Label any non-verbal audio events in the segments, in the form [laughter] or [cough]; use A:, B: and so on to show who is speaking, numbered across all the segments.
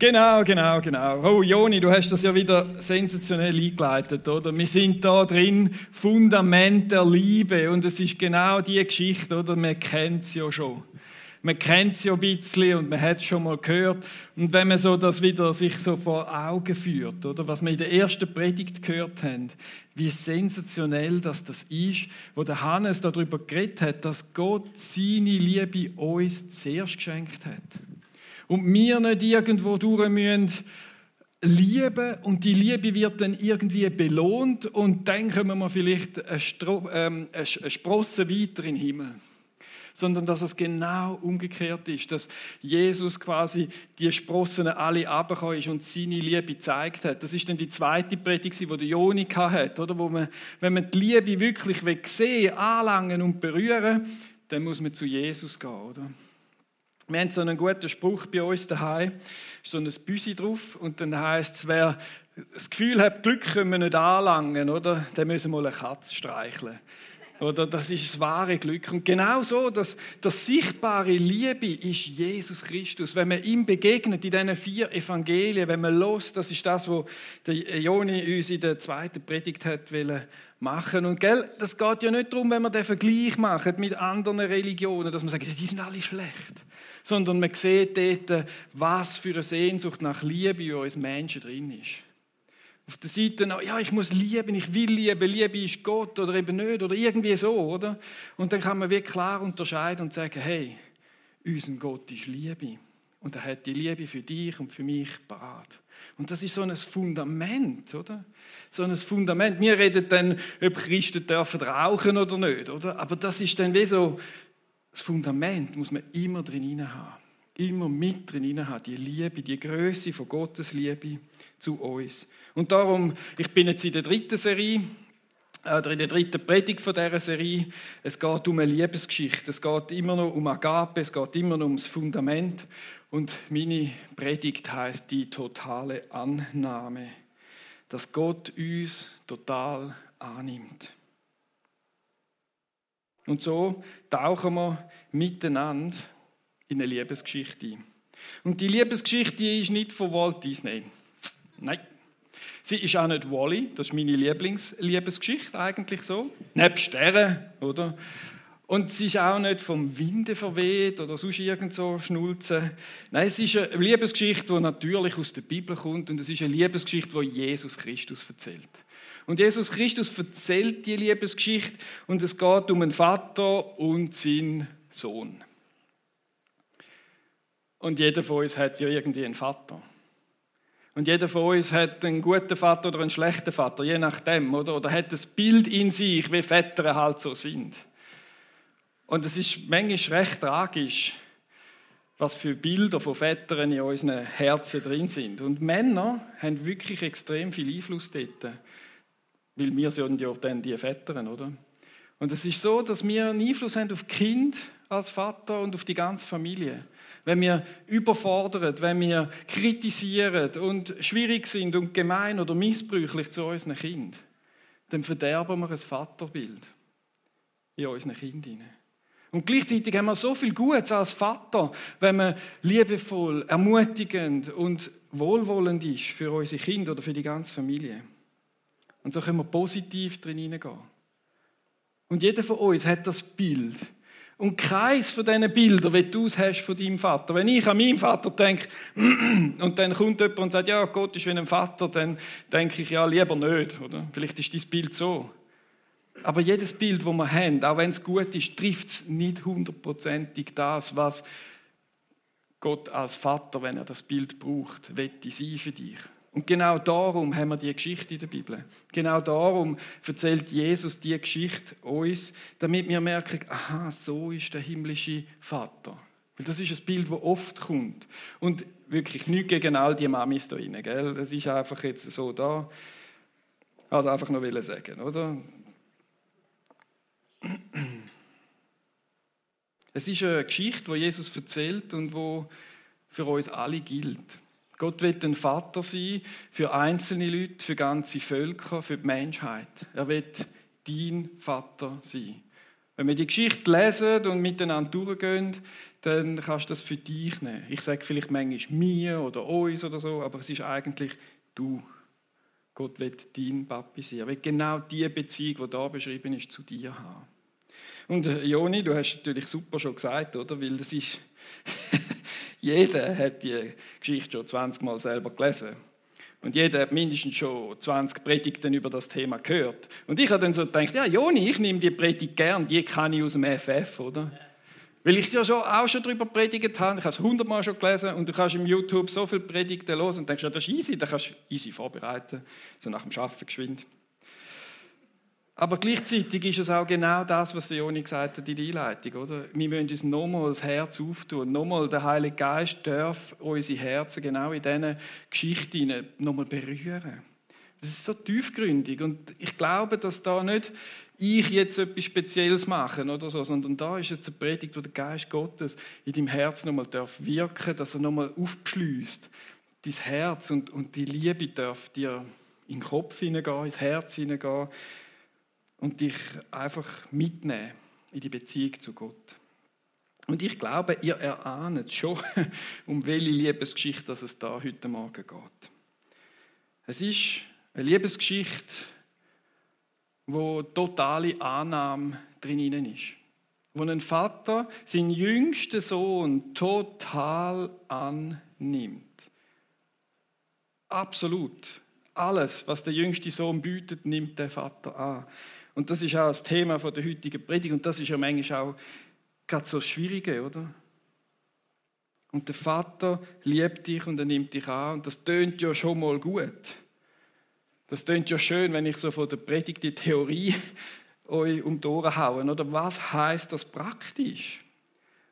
A: Genau, genau, genau. Oh, Joni, du hast das ja wieder sensationell eingeleitet, oder? Wir sind da drin, Fundament der Liebe. Und es ist genau die Geschichte, oder? Man kennt es ja schon. Man kennt es ja ein bisschen und man hat es schon mal gehört. Und wenn man so das wieder sich so vor Augen führt, oder? Was wir in der ersten Predigt gehört haben, wie sensationell das, das ist, wo der Hannes darüber geredet hat, dass Gott seine Liebe uns zuerst geschenkt hat und wir nicht irgendwo durch müssen lieben und die Liebe wird dann irgendwie belohnt und dann kommen wir vielleicht eine, Stro ähm, eine Sprosse weiter in den Himmel. Sondern dass es genau umgekehrt ist, dass Jesus quasi die Sprossen alle abgekommen ist und seine Liebe gezeigt hat. Das ist dann die zweite Predigt, die der Joni hat, oder? Wo man, wenn man die Liebe wirklich sehen, anlangen und berühren, dann muss man zu Jesus gehen, oder? Wir haben so einen guten Spruch bei uns daheim, so ein Büsi drauf und dann heißt es, wer das Gefühl hat, Glück können wir nicht anlangen, oder? Dann müssen wir mal eine Katze streicheln. Oder das ist das wahre Glück. Und genau so, das, das sichtbare Liebe ist Jesus Christus. Wenn man ihm begegnet in diesen vier Evangelien, wenn man los, das ist das, was der Joni uns in der zweiten Predigt hat machen. Und gell, das geht ja nicht darum, wenn wir den Vergleich machen mit anderen Religionen, dass man sagt, die sind alle schlecht sondern man sieht dort, was für eine Sehnsucht nach Liebe in uns Menschen drin ist. Auf der Seite, ja, ich muss lieben, ich will lieben, Liebe ist Gott oder eben nicht oder irgendwie so, oder? Und dann kann man wirklich klar unterscheiden und sagen, hey, unser Gott ist Liebe. Und er hat die Liebe für dich und für mich parat. Und das ist so ein Fundament, oder? So ein Fundament. Wir reden dann, ob Christen dürfen rauchen oder nicht, oder? Aber das ist dann wie so das Fundament muss man immer drin haben. Immer mit drin haben. Die Liebe, die Größe von Gottes Liebe zu uns. Und darum, ich bin jetzt in der dritten Serie, oder in der dritten Predigt von dieser Serie. Es geht um eine Liebesgeschichte. Es geht immer noch um Agape, es geht immer noch ums Fundament. Und meine Predigt heißt die totale Annahme, dass Gott uns total annimmt. Und so tauchen wir miteinander in eine Liebesgeschichte ein. Und die Liebesgeschichte ist nicht von Walt Disney. Nein. Sie ist auch nicht Wally, das ist meine Lieblingsliebesgeschichte eigentlich so. Nebst Sternen, oder? Und sie ist auch nicht vom Winde verweht oder sonst irgend so Schnulzen. Nein, es ist eine Liebesgeschichte, die natürlich aus der Bibel kommt und es ist eine Liebesgeschichte, die Jesus Christus erzählt. Und Jesus Christus erzählt die Liebesgeschichte und es geht um einen Vater und seinen Sohn. Und jeder von uns hat ja irgendwie einen Vater. Und jeder von uns hat einen guten Vater oder einen schlechten Vater, je nachdem, oder? Oder hat das Bild in sich, wie Väter halt so sind. Und es ist manchmal recht tragisch, was für Bilder von Vätern in unseren Herzen drin sind. Und Männer haben wirklich extrem viel Einfluss dort. Weil wir sind ja dann die Väter, oder? Und es ist so, dass wir einen Einfluss haben auf Kind als Vater und auf die ganze Familie. Wenn wir überfordern, wenn wir kritisieren und schwierig sind und gemein oder missbräuchlich zu unseren Kind, dann verderben wir ein Vaterbild in unseren Kindern. Und gleichzeitig haben wir so viel Gutes als Vater, wenn man liebevoll, ermutigend und wohlwollend ist für unsere Kinder oder für die ganze Familie. Und so können wir positiv drin hineingehen. Und jeder von uns hat das Bild. Und keins von diesen Bildern, wie du es hast von deinem Vater. Wenn ich an meinen Vater denke, [clears throat] und dann kommt jemand und sagt, ja, Gott ist wie ein Vater, dann denke ich, ja, lieber nicht. Oder? Vielleicht ist dein Bild so. Aber jedes Bild, das wir haben, auch wenn es gut ist, trifft es nicht hundertprozentig das, was Gott als Vater, wenn er das Bild braucht, wette sein für dich. Und genau darum haben wir die Geschichte in der Bibel. Genau darum erzählt Jesus die Geschichte uns, damit wir merken, aha, so ist der himmlische Vater. Weil das ist ein Bild, das oft kommt. Und wirklich nichts gegen all die Mamis da drin, gell? Das ist einfach jetzt so da. Also einfach nur sagen, oder? Es ist eine Geschichte, die Jesus erzählt und wo für uns alle gilt. Gott wird ein Vater sein für einzelne Leute, für ganze Völker, für die Menschheit. Er wird dein Vater sein. Wenn wir die Geschichte lesen und miteinander durchgehen, dann kannst du das für dich nehmen. Ich sage vielleicht manchmal mir oder uns oder so, aber es ist eigentlich du. Gott wird dein Papi sein. Er will genau die Beziehung, die da beschrieben ist, zu dir haben. Und äh, Joni, du hast natürlich super schon gesagt, oder? Weil das ist, [laughs] jeder hat die Geschichte schon 20 Mal selber gelesen. Und jeder hat mindestens schon 20 Predigten über das Thema gehört. Und ich habe dann so gedacht, ja, Joni, ich nehme die Predigt gern, die kann ich aus dem FF, oder? Weil ich ja schon, auch schon darüber predigt habe, ich habe es hundertmal schon gelesen und du kannst im YouTube so viele Predigten los und denkst, ja, das ist easy, da kannst du easy vorbereiten, so nach dem Arbeiten geschwind. Aber gleichzeitig ist es auch genau das, was der Joni gesagt hat in der Einleitung. Oder? Wir müssen uns nochmal das Herz auftun. Nochmal der Heilige Geist darf unsere Herzen genau in diesen Geschichten nochmal berühren. Das ist so tiefgründig. Und ich glaube, dass da nicht ich jetzt etwas Spezielles mache oder so, sondern da ist jetzt eine Predigt, wo der Geist Gottes in deinem Herz nochmal darf wirken, dass er nochmal aufschließt. Dein Herz und, und die Liebe darf dir in den Kopf hineingehen, ins Herz hineingehen und dich einfach mitnehmen in die Beziehung zu Gott. Und ich glaube, ihr erahnt schon, [laughs] um welche Liebesgeschichte es da heute Morgen geht. Es ist eine Liebesgeschichte, wo totale Annahme drin ist. Wo ein Vater seinen jüngsten Sohn total annimmt. Absolut. Alles, was der jüngste Sohn bietet, nimmt der Vater an. Und das ist auch das Thema der heutigen Predigt und das ist ja manchmal auch gerade so Schwierige, oder? Und der Vater liebt dich und er nimmt dich an und das tönt ja schon mal gut. Das tönt ja schön, wenn ich so von der Predigt die Theorie [laughs] euch um die Ohren haue. Oder was heißt das praktisch?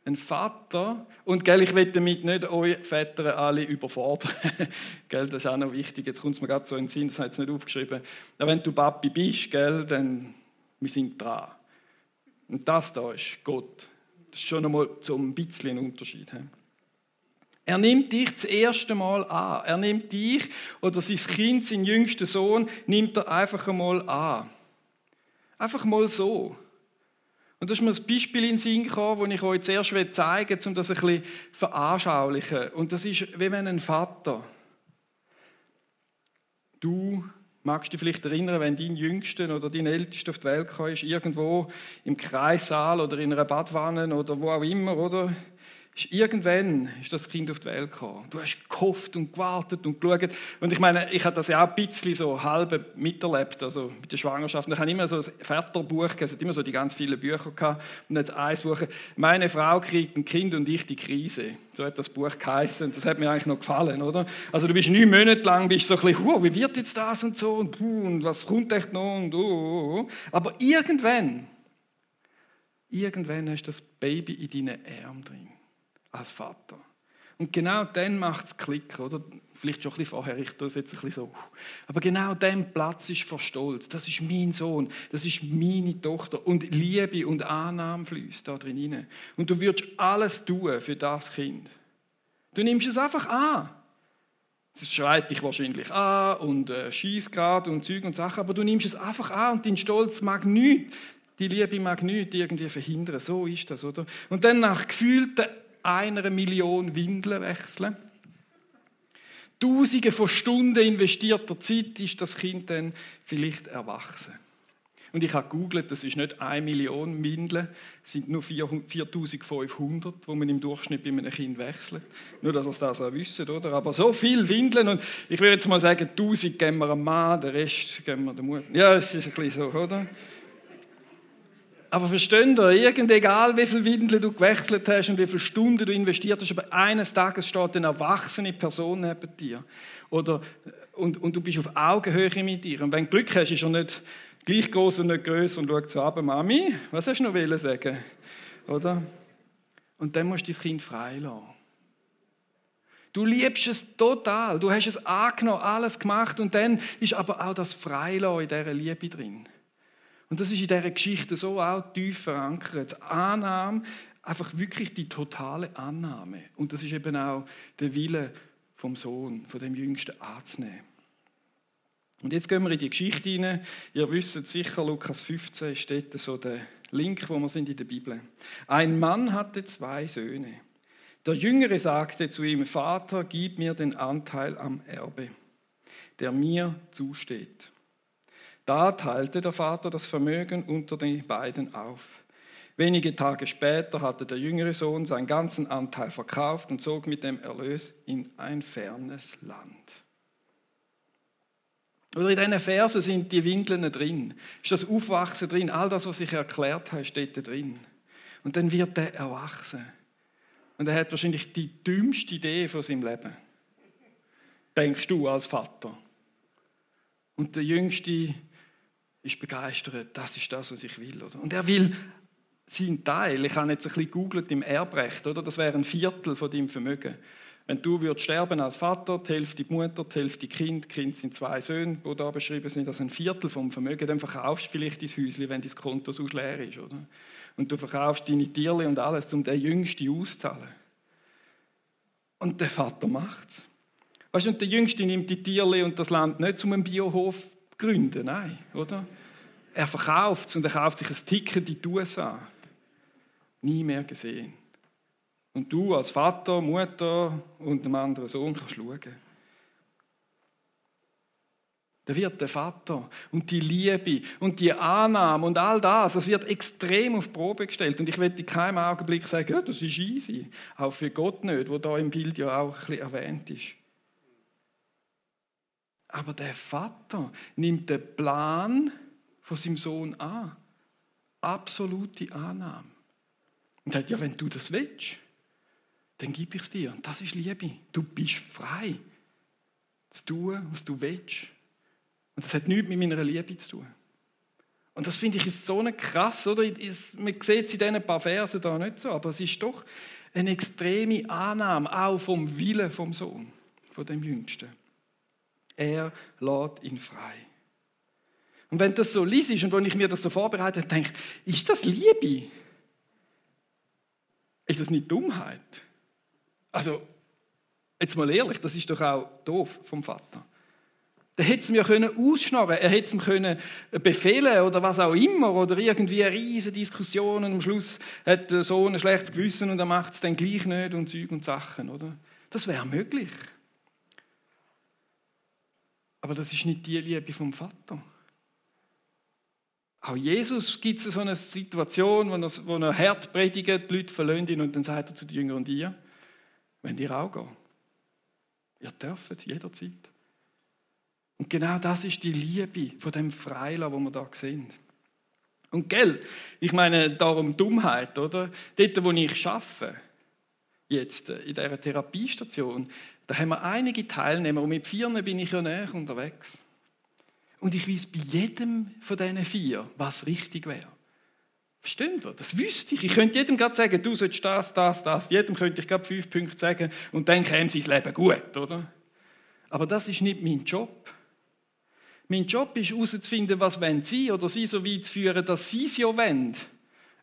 A: Ein Vater, und gell, ich will damit nicht eure Väter alle überfordern. [laughs] gell, das ist auch noch wichtig, jetzt kommt es mir gerade so in den Sinn, das habe ich nicht aufgeschrieben. Aber wenn du Papi bist, gell, dann wir sind dran. Und das da ist Gott. Das ist schon einmal so ein bisschen ein Unterschied. Er nimmt dich das erste Mal an. Er nimmt dich oder sein Kind, sein jüngster Sohn, nimmt er einfach einmal an. Einfach mal so. Und das ist mir ein Beispiel in den Sinn gekommen, das ich euch zuerst zeigen will, um das ein bisschen veranschaulichen. Und das ist, wie wenn ein Vater, du magst dich vielleicht erinnern, wenn dein Jüngster oder dein Ältester auf die Welt kam, irgendwo im Kreissaal oder in einer Badwanne oder wo auch immer, oder? Irgendwann ist das Kind auf die Welt gekommen. Du hast gehofft und gewartet und geschaut. Und ich meine, ich habe das ja auch ein bisschen so halb miterlebt, also mit der Schwangerschaft. Ich habe immer so ein Väterbuch, es hat immer so die ganz vielen Bücher gehabt. Und jetzt eins Buch, meine Frau kriegt ein Kind und ich die Krise. So hat das Buch geheißen. Das hat mir eigentlich noch gefallen, oder? Also du bist neun Monate lang, bist so ein bisschen, wie wird jetzt das und so und, und was kommt echt noch und oh, oh, oh. Aber irgendwann, irgendwann hast du das Baby in deinen Armen drin als Vater. Und genau dann macht es Klick, oder? Vielleicht schon ein bisschen vorher, ich tue es jetzt ein bisschen so. Aber genau dann Platz ist vor Stolz. Das ist mein Sohn, das ist meine Tochter. Und Liebe und Annahme fließt da drin rein. Und du würdest alles tun für das Kind. Du nimmst es einfach an. Es schreit dich wahrscheinlich an und äh, schießt gerade und Zeug und Sachen, aber du nimmst es einfach an und dein Stolz mag nichts. Die Liebe mag nichts irgendwie verhindern. So ist das, oder? Und dann nach gefühlten einer Million Windeln wechseln. Tausende von Stunden investierter Zeit ist das Kind dann vielleicht erwachsen. Und ich habe gegoogelt, das ist nicht eine Million Windeln, es sind nur 4500, wo man im Durchschnitt bei einem Kind wechselt. Nur, dass ihr das auch wisst, oder? Aber so viel Windeln und ich würde jetzt mal sagen, 1000 geben wir einem Mann, den Rest geben wir der Mutter. Ja, es ist ein bisschen so, oder? Aber versteht ihr, irgend egal wie viele Windeln du gewechselt hast und wie viele Stunden du investiert hast, aber eines Tages steht eine erwachsene Person neben dir. Oder, und, und du bist auf Augenhöhe mit ihr. Und wenn du Glück hast, ist er nicht gleich groß und nicht größer und schaut so ab, Mami, was hast du noch sagen? Oder? Und dann musst du dein Kind freilassen. Du liebst es total, du hast es angenommen, alles gemacht und dann ist aber auch das Freilassen in dieser Liebe drin. Und das ist in dieser Geschichte so auch tief verankert. Annahme, einfach wirklich die totale Annahme. Und das ist eben auch der Wille vom Sohn, von dem Jüngsten anzunehmen. Und jetzt gehen wir in die Geschichte hinein. Ihr wisst sicher, Lukas 15 steht so der Link, wo wir sind in der Bibel. Ein Mann hatte zwei Söhne. Der Jüngere sagte zu ihm, Vater, gib mir den Anteil am Erbe, der mir zusteht. Da teilte der Vater das Vermögen unter den beiden auf. Wenige Tage später hatte der jüngere Sohn seinen ganzen Anteil verkauft und zog mit dem Erlös in ein fernes Land. Oder in diesen Versen sind die Windeln drin, ist das Aufwachsen drin, all das, was ich erklärt habe, steht da drin. Und dann wird er erwachsen. Und er hat wahrscheinlich die dümmste Idee von seinem Leben. Denkst du als Vater. Und der Jüngste ist begeistert, das ist das, was ich will. Oder? Und er will seinen Teil, ich habe jetzt ein bisschen gegoogelt im Erbrecht, oder? das wäre ein Viertel von deinem Vermögen. Wenn du würdest sterben als Vater, die Hälfte die Mutter, die Hälfte die Kind, die Kinder sind zwei Söhne, die da beschrieben sind, also ein Viertel vom Vermögen, dann verkaufst du vielleicht dein Häuschen, wenn dein Konto so leer ist. Oder? Und du verkaufst deine Tiere und alles, um den Jüngsten auszuzahlen. Und der Vater macht es. Weißt du, und der Jüngste nimmt die Tiere und das Land nicht um einen Biohof zu gründen, nein, oder? Er verkauft es und er kauft sich ein Ticket in die USA. Nie mehr gesehen. Und du als Vater, Mutter und einem anderen Sohn kannst schauen. Da wird der Vater und die Liebe und die Annahme und all das, das wird extrem auf Probe gestellt. Und ich werde in keinem Augenblick sagen, ja, das ist easy. Auch für Gott nicht, wo da im Bild ja auch ein bisschen erwähnt ist. Aber der Vater nimmt den Plan von seinem Sohn an. Absolute Annahme. Und sagt, ja, wenn du das willst, dann gebe ich es dir. Und das ist Liebe. Du bist frei, zu tun, was du willst. Und das hat nichts mit meiner Liebe zu tun. Und das finde ich ist so eine krass, oder? Man sieht es in diesen paar Versen da nicht so, aber es ist doch eine extreme Annahme, auch vom Willen vom Sohn, von dem Jüngsten. Er lädt ihn frei. Und wenn das so liest ist und wenn ich mir das so vorbereite, denke ich, ist das Liebe? Ist das nicht Dummheit? Also, jetzt mal ehrlich, das ist doch auch doof vom Vater. Der hätte es mir können ausschnarren, er hätte es ihm können befehlen oder was auch immer oder irgendwie eine riesige Diskussion und am Schluss hat der Sohn ein schlechtes Gewissen und er macht es dann gleich nicht und Zeug und Sachen, oder? Das wäre möglich. Aber das ist nicht die Liebe vom Vater. Auch Jesus gibt es so eine Situation, wo er, wo hart predigt, die Leute verlöhnt ihn und dann sagt er zu den Jüngern und ihr, wenn ihr auch gehen. Ihr dürft jederzeit. Und genau das ist die Liebe von dem Freilassen, wo wir da sehen. Und gell, ich meine darum Dummheit, oder? Dort, wo ich arbeite, jetzt in dieser Therapiestation, da haben wir einige Teilnehmer und mit vier bin ich ja näher unterwegs. Und ich weiß bei jedem von diesen vier, was richtig wäre. Versteht ihr? Das wüsste ich. Ich könnte jedem gerade sagen, du sollst das, das, das. Jedem könnte ich gerade fünf Punkte sagen und dann käme sein Leben gut, oder? Aber das ist nicht mein Job. Mein Job ist herauszufinden, was wollen sie oder sie so weit zu führen, dass sie es ja wollen.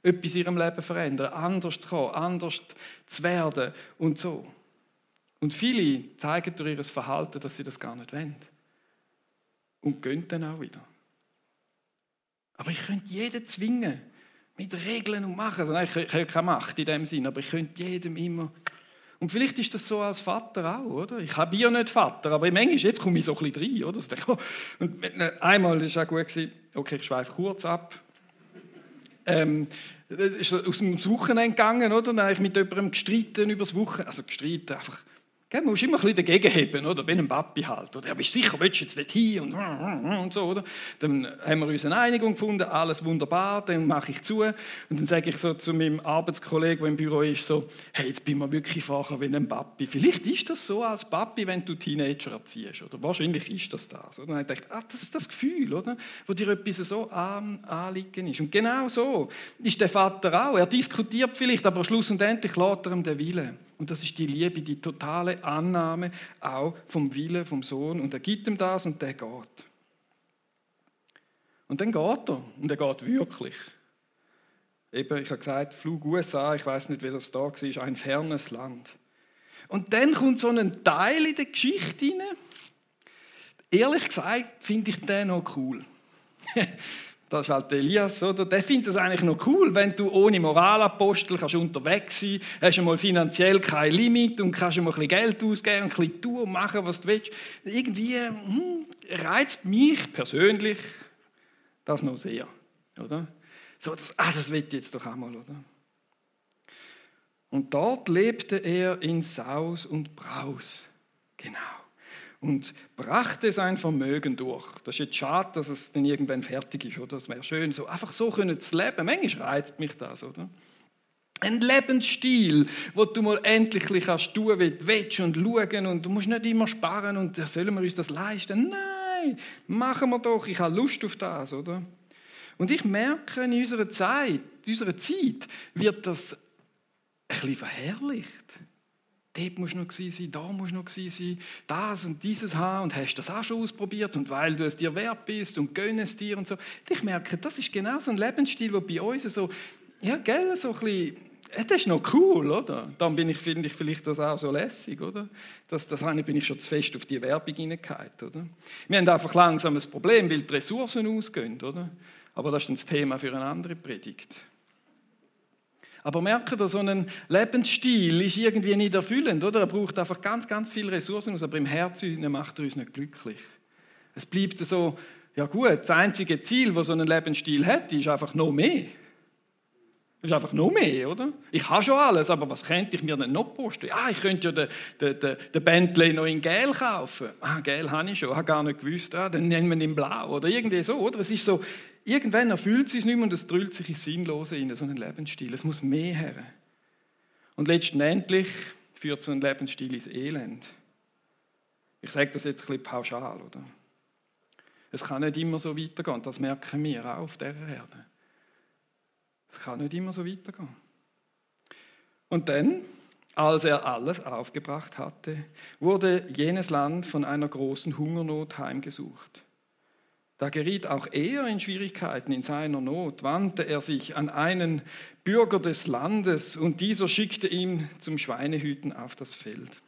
A: Etwas in ihrem Leben verändern, anders zu kommen, anders zu werden und so. Und viele zeigen durch ihr Verhalten, dass sie das gar nicht wollen. Und gehen dann auch wieder. Aber ich könnte jeden zwingen, mit Regeln und machen. Nein, ich, habe keine Macht in dem Sinn, aber ich könnte jedem immer. Und vielleicht ist das so als Vater auch, oder? Ich habe ja nicht Vater, aber manchmal, jetzt komme ich so ein bisschen rein, oder? Und einmal war es auch gut, okay, ich schweife kurz ab. Ähm, ist aus dem Wochenende gegangen, oder? Dann habe ich mit jemandem gestritten über das Wochenende, also gestritten, einfach Gell, man muss immer ein bisschen dagegen haben, oder? Wie ein Papi halt. Oder? Ja, bist sicher, willst du jetzt nicht hin und, und so, oder? Dann haben wir uns eine Einigung gefunden, alles wunderbar, dann mache ich zu. Und dann sage ich so zu meinem Arbeitskollegen, der im Büro ist, so, hey, jetzt bin ich wirklich vorher wie ein Papi. Vielleicht ist das so als Papi, wenn du Teenager erziehst, oder? Wahrscheinlich ist das das. Oder? dann habe ich ah, das ist das Gefühl, oder? Wo dir etwas so an, anliegen ist. Und genau so ist der Vater auch. Er diskutiert vielleicht, aber schlussendlich lässt er ihm den Willen. Und das ist die Liebe, die totale Annahme auch vom Wille vom Sohn. Und er gibt ihm das und der geht. Und dann geht er. Und er geht wirklich. Eben, ich habe gesagt, Flug USA, ich weiß nicht, wie das da war, ein fernes Land. Und dann kommt so ein Teil in der Geschichte rein. Ehrlich gesagt finde ich den noch cool. [laughs] Das ist halt Elias, oder? Der findet es eigentlich noch cool, wenn du ohne Moralapostel kannst unterwegs sein, hast einmal finanziell kein Limit und kannst einmal ein bisschen Geld ausgeben ein bisschen tun und machen, was du willst. Irgendwie hm, reizt mich persönlich das noch sehr, oder? So, das, ah, das ich jetzt doch einmal, oder? Und dort lebte er in Saus und Braus. Genau und brachte sein Vermögen durch. Das ist jetzt schade, dass es dann irgendwann fertig ist, oder? Das wäre schön, so einfach so können zu leben. Manchmal reizt mich das, oder? Ein Lebensstil, wo du mal endlich kannst tun, wie du willst und schauen und du musst nicht immer sparen und sollen wir uns das leisten? Nein, machen wir doch, ich habe Lust auf das, oder? Und ich merke, in unserer Zeit, in unserer Zeit wird das ein bisschen verherrlicht. Dort muss noch sein, da muss noch sein, das und dieses haben und hast das auch schon ausprobiert und weil du es dir wert bist und gönn es dir und so. Ich merke, das ist genau so ein Lebensstil, der bei uns so, ja, gell, so ein bisschen, das ist noch cool, oder? Dann bin ich, finde ich vielleicht das auch so lässig, oder? Das, das bin ich schon zu fest auf die Werbung hineingehalten, oder? Wir haben einfach langsam ein Problem, weil die Ressourcen ausgehen, oder? Aber das ist das Thema für eine andere Predigt. Aber merkt ihr, so ein Lebensstil ist irgendwie nicht erfüllend, oder? Er braucht einfach ganz, ganz viele Ressourcen aber im Herzen macht er uns nicht glücklich. Es bleibt so, ja gut, das einzige Ziel, das so ein Lebensstil hat, ist einfach noch mehr. Das ist einfach noch mehr, oder? Ich habe schon alles, aber was könnte ich mir denn noch posten? Ah, ich könnte ja den, den, den, den Bentley noch in Gel kaufen. Ah, Gel habe ich schon, habe gar nicht gewusst. Ah, dann nennen wir ihn in Blau oder irgendwie so, oder? Es ist so, Irgendwann erfüllt es nicht mehr und es drüllt sich ins Sinnlose in so einen Lebensstil. Es muss mehr her. Und letztendlich führt so ein Lebensstil ins Elend. Ich sage das jetzt ein bisschen pauschal, oder? Es kann nicht immer so weitergehen. Das merken wir auch auf dieser Erde. Es kann nicht immer so weitergehen. Und dann, als er alles aufgebracht hatte, wurde jenes Land von einer großen Hungernot heimgesucht. Da geriet auch er in Schwierigkeiten in seiner Not, wandte er sich an einen Bürger des Landes und dieser schickte ihn zum Schweinehüten auf das Feld.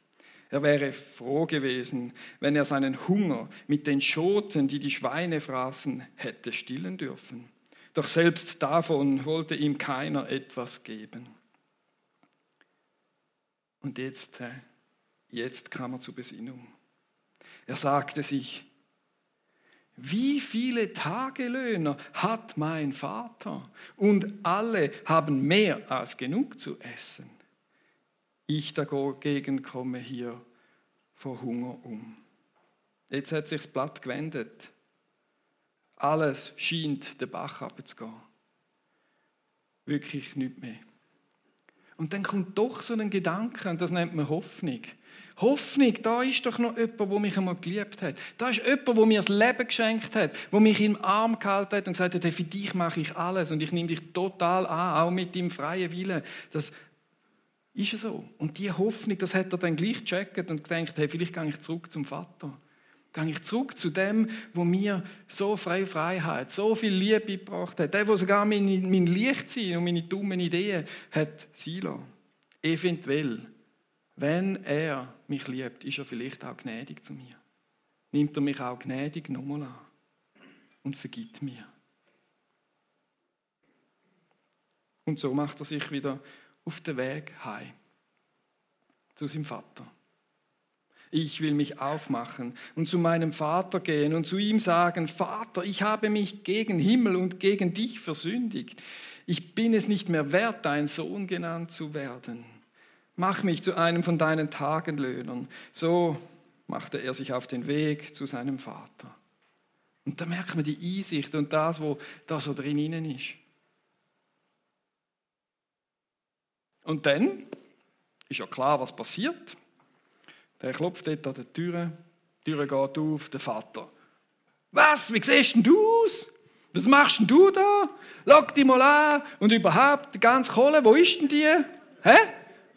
A: Er wäre froh gewesen, wenn er seinen Hunger mit den Schoten, die die Schweine fraßen, hätte stillen dürfen. Doch selbst davon wollte ihm keiner etwas geben. Und jetzt, äh, jetzt kam er zur Besinnung. Er sagte sich, wie viele Tagelöhner hat mein Vater? Und alle haben mehr als genug zu essen. Ich dagegen komme hier vor Hunger um. Jetzt hat sich das Blatt gewendet. Alles scheint den Bach abzugehen. Wirklich nicht mehr. Und dann kommt doch so ein Gedanke, und das nennt man Hoffnung. Hoffnung, da ist doch noch jemand, der mich einmal geliebt hat. Da ist jemand, der mir das Leben geschenkt hat, der mich im Arm gehalten hat und gesagt hat, hey, für dich mache ich alles und ich nehme dich total an, auch mit deinem freien Willen. Das ist so. Und diese Hoffnung, das hat er dann gleich gecheckt und gedacht, hey, vielleicht gehe ich zurück zum Vater. Gehe ich zurück zu dem, wo mir so freie Freiheit, so viel Liebe gebracht hat. Der, der sogar mein, mein Lichtsein und meine dummen Ideen hat sein lassen. Eventuell wenn er mich liebt, ist er vielleicht auch gnädig zu mir. Nimmt er mich auch gnädig nochmal an und vergibt mir. Und so macht er sich wieder auf den Weg heim zu seinem Vater. Ich will mich aufmachen und zu meinem Vater gehen und zu ihm sagen, Vater, ich habe mich gegen Himmel und gegen dich versündigt. Ich bin es nicht mehr wert, dein Sohn genannt zu werden. Mach mich zu einem von deinen Tagenlöhnern. So machte er sich auf den Weg zu seinem Vater. Und da merkt man die Einsicht und das, was da so drin ist. Und dann ist ja klar, was passiert. Der klopft dort an der Tür, die Tür geht auf, der Vater. Was, wie siehst denn du aus? Was machst denn du da? Lock dich mal an und überhaupt die ganze Kohle, wo ist denn die? Hä?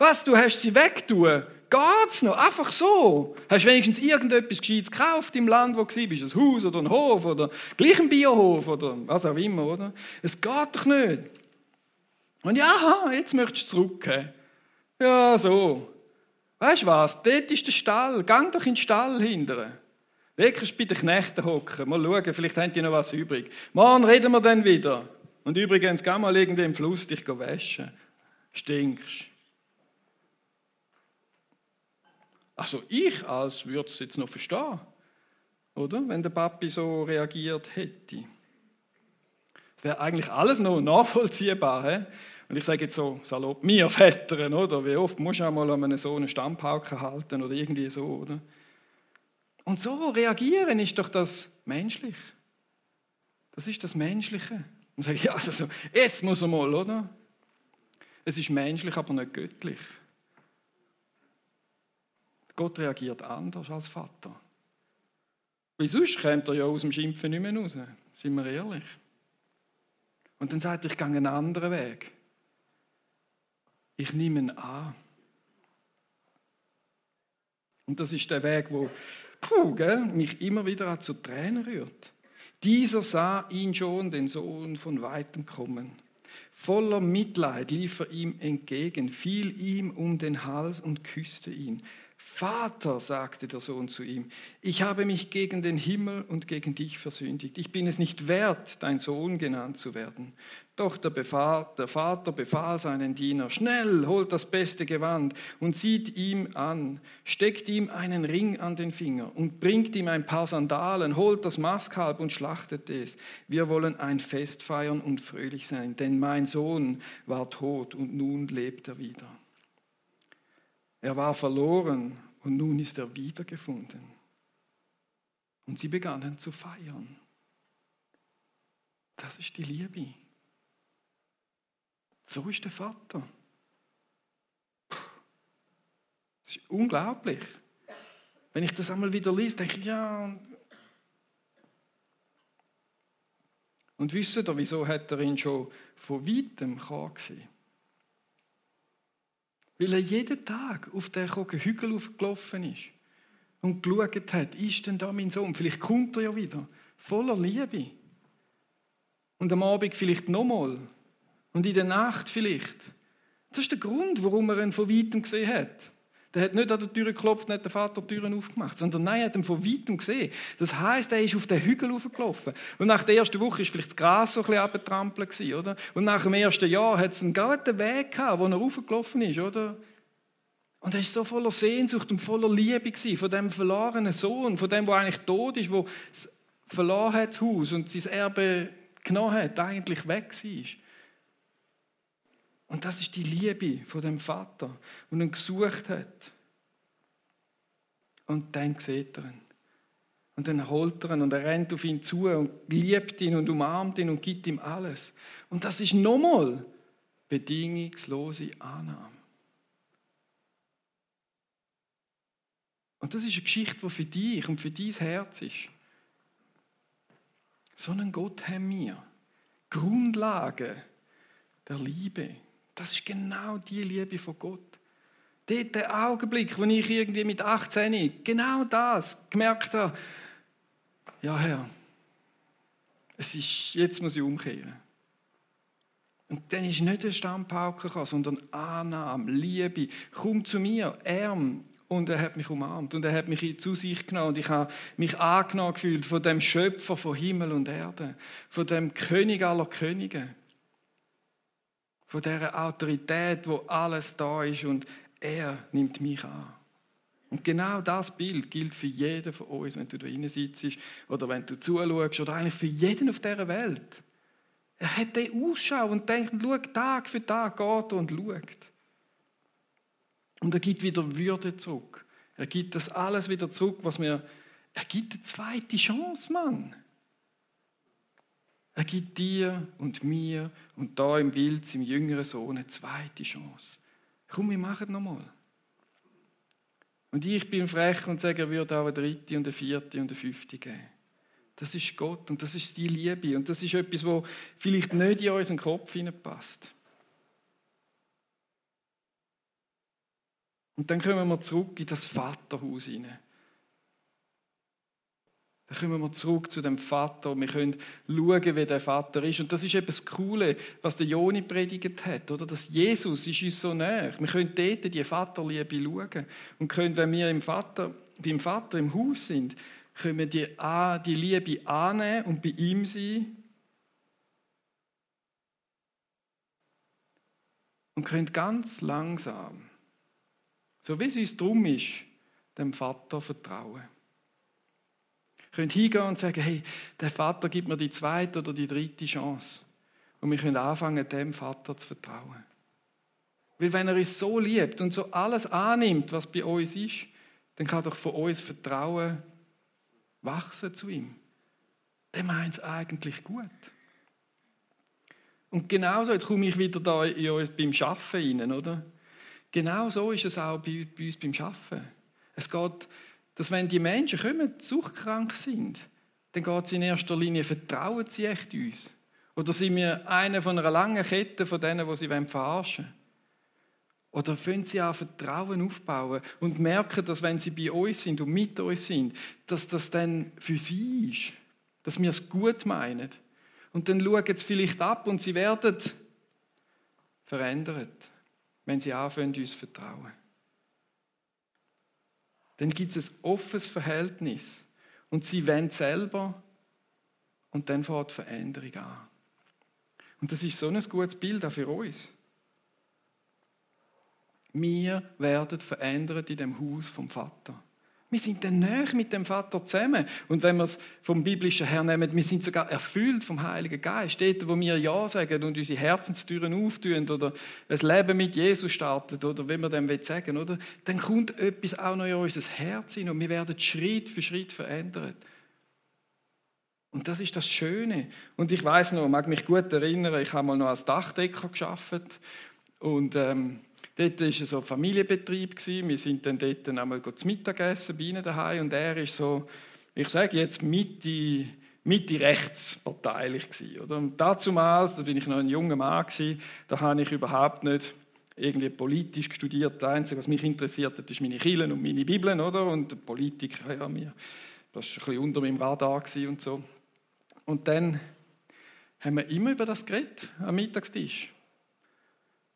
A: Was, du hast sie wegtun? Geht's noch? Einfach so? Hast du wenigstens irgendetwas Gescheites gekauft im Land, wo du bist? Ein Haus oder ein Hof oder gleich ein Biohof oder was auch immer, oder? Es geht doch nicht. Und ja, jetzt möchtest du zurück. Ja, so. Weißt du was? Dort ist der Stall. Gang doch in den Stall hinterher. Wirklich bei den Knechten hocken. Mal schauen, vielleicht haben die noch was übrig. Morgen reden wir dann wieder. Und übrigens, geh mal irgendwie im Fluss dich waschen. Stinkst. Also ich als würde es jetzt noch verstehen, oder? Wenn der Papi so reagiert hätte. Wäre eigentlich alles noch nachvollziehbar. He? Und ich sage jetzt so salopp, mir Vätern, oder? Wie oft muss du einmal an einem so einen Stammpauken halten oder irgendwie so, oder? Und so reagieren ist doch das menschlich. Das ist das Menschliche. Und sage ja, also, jetzt muss er mal, oder? Es ist menschlich, aber nicht göttlich. Gott reagiert anders als Vater. Weil sonst kommt er ja aus dem Schimpfen nicht mehr raus. Sind wir ehrlich? Und dann sagt er, ich gehe einen anderen Weg. Ich nehme ihn an. Und das ist der Weg, wo puh, gell, mich immer wieder zu Tränen rührt. Dieser sah ihn schon, den Sohn, von weitem kommen. Voller Mitleid lief er ihm entgegen, fiel ihm um den Hals und küsste ihn. Vater, sagte der Sohn zu ihm, ich habe mich gegen den Himmel und gegen dich versündigt. Ich bin es nicht wert, dein Sohn genannt zu werden. Doch der, befahl, der, Vater befahl seinen Diener, schnell, holt das beste Gewand und zieht ihm an, steckt ihm einen Ring an den Finger und bringt ihm ein paar Sandalen, holt das Mastkalb und schlachtet es. Wir wollen ein Fest feiern und fröhlich sein, denn mein Sohn war tot und nun lebt er wieder. Er war verloren und nun ist er wiedergefunden. Und sie begannen zu feiern. Das ist die Liebe. So ist der Vater. Das ist unglaublich. Wenn ich das einmal wieder lese, denke ich, ja. Und wisst ihr, wieso hat er ihn schon von weitem gesehen? Weil er jeden Tag auf den Hügel aufgelaufen ist und geschaut hat, ist denn da mein Sohn? Vielleicht kommt er ja wieder, voller Liebe. Und am Abend vielleicht nochmal. Und in der Nacht vielleicht. Das ist der Grund, warum er ihn von weitem gesehen hat. Der hat nicht an der Tür geklopft, nicht der Vater die Türen aufgemacht, sondern nein, er hat ihn von weitem gesehen. Das heißt, er ist auf den Hügel hochgelaufen. Und nach der ersten Woche ist vielleicht das Gras so ein bisschen abgetrampelt oder? Und nach dem ersten Jahr hat es einen geraden Weg gehabt, wo er hochgelaufen ist, oder? Und er ist so voller Sehnsucht und voller Liebe gewesen, von dem verlorenen Sohn, von dem, der eigentlich tot ist, verloren hat das Haus und sein Erbe genommen hat, eigentlich weg war. Und das ist die Liebe von dem Vater, und ihn gesucht hat. Und dann sieht er ihn. Und dann holt er ihn und er rennt auf ihn zu und liebt ihn und umarmt ihn und gibt ihm alles. Und das ist nochmal bedingungslose Annahme. Und das ist eine Geschichte, die für dich und für dein Herz ist. So einen Gott haben wir. Grundlage der Liebe. Das ist genau die Liebe von Gott. Dort der Augenblick, wo ich irgendwie mit 18 genau das gemerkt habe, ja Herr, es ist, jetzt muss ich umkehren. Und dann ist nicht ein Stammpauker sondern Annahme, Liebe. Komm zu mir, Arm. Und er hat mich umarmt und er hat mich zu sich genommen und ich habe mich angenommen gefühlt von dem Schöpfer von Himmel und Erde, von dem König aller Könige von der Autorität, wo alles da ist und er nimmt mich an. Und genau das Bild gilt für jeden von uns, wenn du da drinnen sitzt oder wenn du zuschaust oder eigentlich für jeden auf dieser Welt. Er hat den Ausschau und denkt, schau, Tag für Tag geht und schaut. Und er gibt wieder Würde zurück. Er gibt das alles wieder zurück, was mir. Er gibt eine zweite Chance, Mann. Er gibt dir und mir und da im Bild seinem jüngeren Sohn eine zweite Chance. Komm, wir machen nochmal. Und ich bin frech und sage, er würde auch eine dritte und eine vierte und eine fünfte geben. Das ist Gott und das ist die Liebe. Und das ist etwas, wo vielleicht nicht in unseren Kopf hineinpasst. Und dann kommen wir zurück in das Vaterhaus hinein. Dann kommen wir zurück zu dem Vater. Wir können schauen, wie der Vater ist. Und das ist etwas Coole, was der Joni predigt hat, oder? Dass Jesus ist uns so näher. Wir können dort die Vaterliebe schauen. Und können, wenn wir im Vater, beim Vater im Haus sind, können wir die, die Liebe annehmen und bei ihm sein. Und können ganz langsam, so wie es uns drum ist, dem Vater vertrauen. Können hingehen und sagen, hey, der Vater gibt mir die zweite oder die dritte Chance. Und wir können anfangen, dem Vater zu vertrauen. Weil wenn er uns so liebt und so alles annimmt, was bei uns ist, dann kann doch von uns Vertrauen wachsen zu ihm. Der meint es eigentlich gut. Und genauso, jetzt komme ich wieder da in uns beim Schaffen rein, oder? Genau so ist es auch bei, bei uns beim Schaffen. Es geht, dass wenn die Menschen kommen, suchtkrank sind, dann geht es in erster Linie, vertrauen sie echt uns? Oder sind wir eine von einer langen Kette von denen, die sie verarschen wollen? Oder können sie auch Vertrauen aufbauen und merken, dass wenn sie bei uns sind und mit uns sind, dass das dann für sie ist, dass wir es gut meinen. Und dann schauen sie vielleicht ab und sie werden verändert, wenn sie anfangen, uns vertrauen. Dann gibt es ein offenes Verhältnis und sie wollen selber und dann die Veränderung an. Und das ist so ein gutes Bild auch für uns. Wir werden verändert in dem Haus vom Vater. Wir sind dann näher mit dem Vater zusammen. Und wenn wir es vom Biblischen her nehmen, wir sind sogar erfüllt vom Heiligen Geist. Dort, wo wir Ja sagen und unsere Herzenstüren auftun oder ein Leben mit Jesus starten oder wie wir dem sagen oder dann kommt etwas auch noch in unser Herz hin und wir werden Schritt für Schritt verändert. Und das ist das Schöne. Und ich weiß noch, mag mich gut erinnern, ich habe mal noch als Dachdecker geschafft und ähm, Dort war so ein Familienbetrieb. Wir sind dann dort einmal zum Mittagessen bei ihnen daheim und er ist so, ich sage jetzt Mitte, Mitte rechts parteilich? Und dazumals, da bin ich noch ein junger Mann gewesen, da habe ich überhaupt nicht irgendwie politisch studiert. Das Einzige, was mich interessiert hat, ist meine Kirchen und meine Bibeln, oder? Und Politik, ja, mir, das war ein bisschen unter meinem Radar und so. Und dann haben wir immer über das geredet am Mittagstisch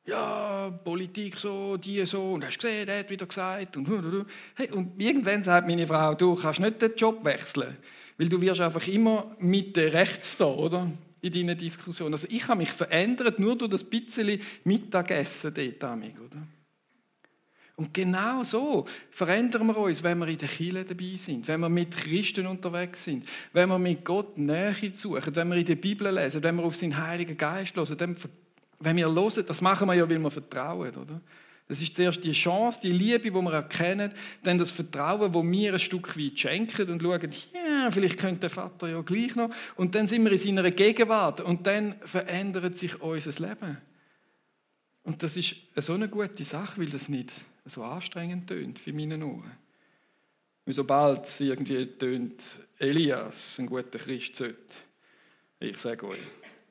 A: ja, Politik so, die so, und hast gesehen, der hat wieder gesagt. Und, [laughs] hey, und irgendwann sagt meine Frau, du kannst nicht den Job wechseln, weil du wirst einfach immer mit rechts da, oder? In deinen Diskussionen. Also ich habe mich verändert, nur durch das bisschen Mittagessen dort, oder? Und genau so verändern wir uns, wenn wir in der Kirche dabei sind, wenn wir mit Christen unterwegs sind, wenn wir mit Gott Nähe suchen, wenn wir in der Bibel lesen, wenn wir auf seinen Heiligen Geist hören, dann wenn wir hören, das machen wir ja, weil wir vertrauen, oder? Das ist zuerst die Chance, die Liebe, die wir erkennen, dann das Vertrauen, wo wir ein Stück weit schenken und schauen, ja, vielleicht könnte der Vater ja gleich noch. Und dann sind wir in seiner Gegenwart und dann verändert sich unser Leben. Und das ist so eine gute Sache, weil das nicht so anstrengend tönt für meine Ohren. Weil sobald es irgendwie tönt, Elias ein guter Christ sollte, ich sage euch,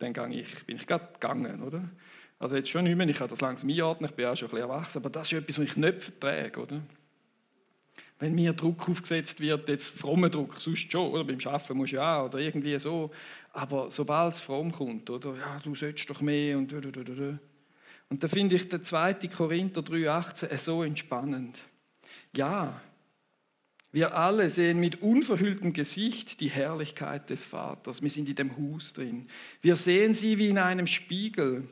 A: dann gang ich, bin ich gerade gegangen, oder? Also jetzt schon nicht mehr, ich kann das langsam einordnen, ich bin auch schon ein bisschen erwachsen, aber das ist etwas, was ich nicht verträge, oder? Wenn mir Druck aufgesetzt wird, jetzt frommer Druck, sonst schon, oder? Beim Arbeiten musst du ja oder irgendwie so. Aber sobald es fromm kommt, oder? Ja, du sollst doch mehr und Und da finde ich den 2. Korinther 3,18 so entspannend. Ja, wir alle sehen mit unverhülltem Gesicht die Herrlichkeit des Vaters. Wir sind in dem Hus drin. Wir sehen sie wie in einem Spiegel.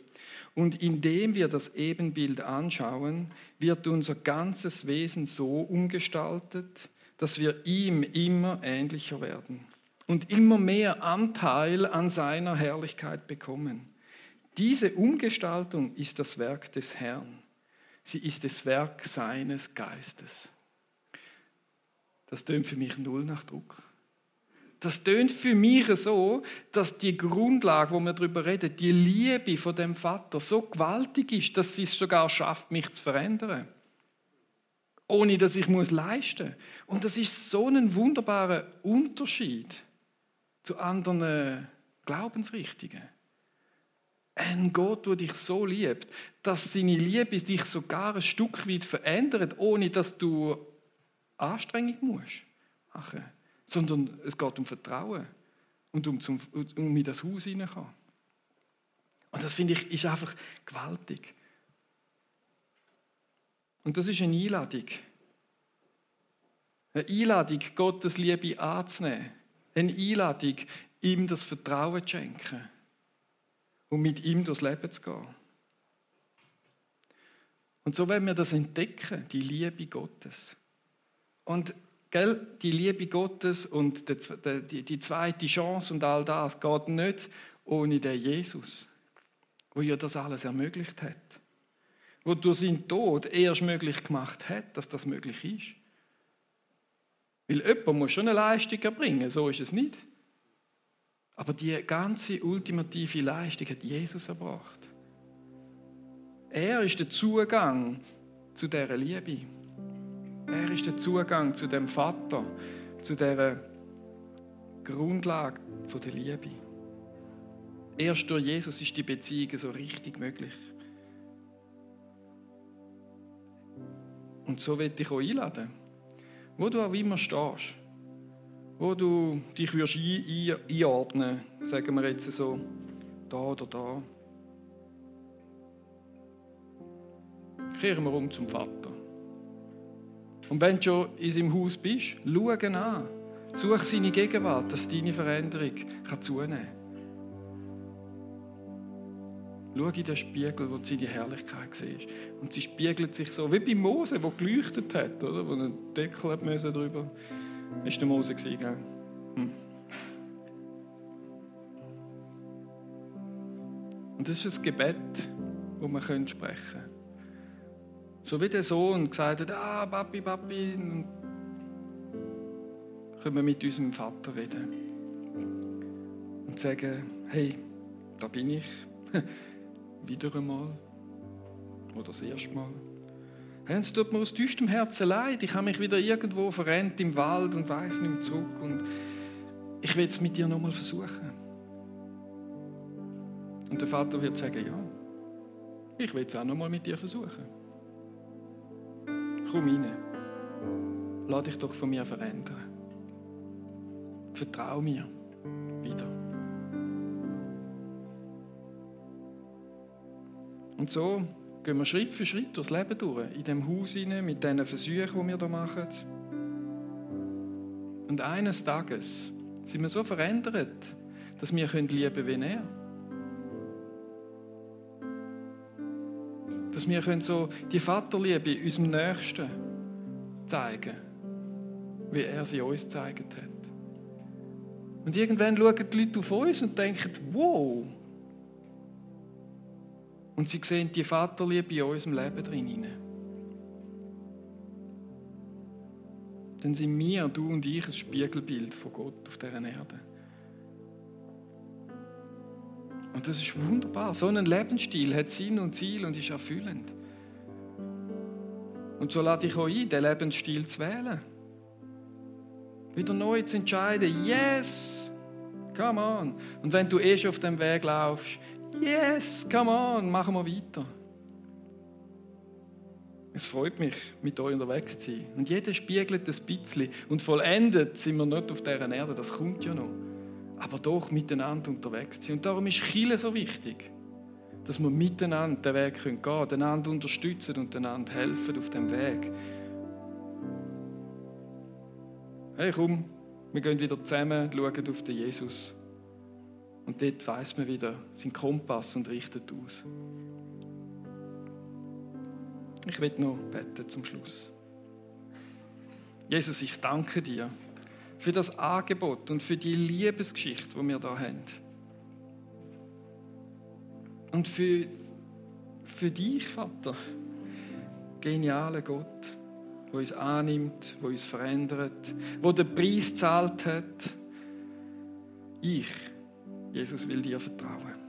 A: Und indem wir das Ebenbild anschauen, wird unser ganzes Wesen so umgestaltet, dass wir ihm immer ähnlicher werden und immer mehr Anteil an seiner Herrlichkeit bekommen. Diese Umgestaltung ist das Werk des Herrn. Sie ist das Werk seines Geistes. Das tönt für mich null nach Druck. Das tönt für mich so, dass die Grundlage, wo wir darüber reden, die Liebe von dem Vater so gewaltig ist, dass sie es sogar schafft, mich zu verändern. Ohne dass ich muss leisten. Und das ist so ein wunderbarer Unterschied zu anderen Glaubensrichtungen. Ein Gott, der dich so liebt, dass seine Liebe dich sogar ein Stück weit verändert, ohne dass du Anstrengung musst machen, sondern es geht um Vertrauen und um, zum, um in das Haus hineinkommen. Und das finde ich ist einfach gewaltig. Und das ist eine Einladung. Eine Einladung, Gottes Liebe anzunehmen. Eine Einladung, ihm das Vertrauen zu schenken und mit ihm durchs Leben zu gehen. Und so werden wir das entdecken, die Liebe Gottes. Und gell, die Liebe Gottes und die, die zweite Chance und all das geht nicht ohne den Jesus, wo ja das alles ermöglicht hat. Wo durch seinen Tod erst möglich gemacht hat, dass das möglich ist. Weil jemand muss schon eine Leistung erbringen, so ist es nicht. Aber die ganze ultimative Leistung hat Jesus erbracht. Er ist der Zugang zu dieser Liebe. Er ist der Zugang zu dem Vater, zu dieser Grundlage der Liebe. Erst durch Jesus ist die Beziehung so richtig möglich. Und so will ich auch einladen. Wo du auch immer stehst, wo du dich würdest einordnen sagen wir jetzt so, da oder da. Kehren wir um zum Vater. Und wenn du schon in seinem Haus bist, schau ihn an. Such seine Gegenwart, dass deine Veränderung zunehmen kann. Schau in den Spiegel, wo seine Herrlichkeit siehst. Und sie spiegelt sich so, wie bei Mose, der geleuchtet hat, oder? wo ein Deckel hat müssen drüber. Das war der Mose, gell? Hm. Und das ist ein Gebet, das wir sprechen können. So wie der Sohn gesagt hat, ah, Papi, Papi, können wir mit unserem Vater reden. Und sagen, hey, da bin ich. [laughs] Wieder einmal. Oder das erste Mal. Es tut mir aus tiefstem Herzen leid. Ich habe mich wieder irgendwo verrennt im Wald und weiß nicht mehr zurück. Und ich will es mit dir nochmal versuchen. Und der Vater wird sagen, ja, ich will es auch nochmal mit dir versuchen. Komm rein. Lass dich doch von mir verändern. Vertrau mir wieder. Und so gehen wir Schritt für Schritt durchs Leben durch, in dem Haus hinein, mit diesen Versuchen, die wir hier machen. Und eines Tages sind wir so verändert, dass wir lieben können wie er. Dass wir können so die Vaterliebe unserem Nächsten zeigen wie er sie uns gezeigt hat. Und irgendwann schauen die Leute auf uns und denken, wow. Und sie sehen die Vaterliebe in unserem Leben drin. Dann sind wir, du und ich, ein Spiegelbild von Gott auf dieser Erde. Und das ist wunderbar. So ein Lebensstil hat Sinn und Ziel und ist erfüllend. Und so lade ich euch ein, den Lebensstil zu wählen. Wieder neu zu entscheiden, yes, come on. Und wenn du eh schon auf dem Weg laufst, yes, come on, machen wir weiter. Es freut mich, mit euch unterwegs zu sein. Und jeder spiegelt ein bisschen. Und vollendet sind wir nicht auf dieser Erde, das kommt ja noch aber doch miteinander unterwegs sind. Und darum ist Chile so wichtig, dass wir miteinander den Weg gehen können, einander unterstützen und einander helfen auf dem Weg. Hey, komm, wir gehen wieder zusammen, schauen auf den Jesus. Und dort weiss man wieder seinen Kompass und richtet aus. Ich will noch beten zum Schluss. Jesus, ich danke dir für das Angebot und für die Liebesgeschichte, die wir da haben. Und für, für dich, Vater, genialer Gott, wo uns annimmt, wo uns verändert, wo den Preis zahlt hat. Ich, Jesus, will dir vertrauen.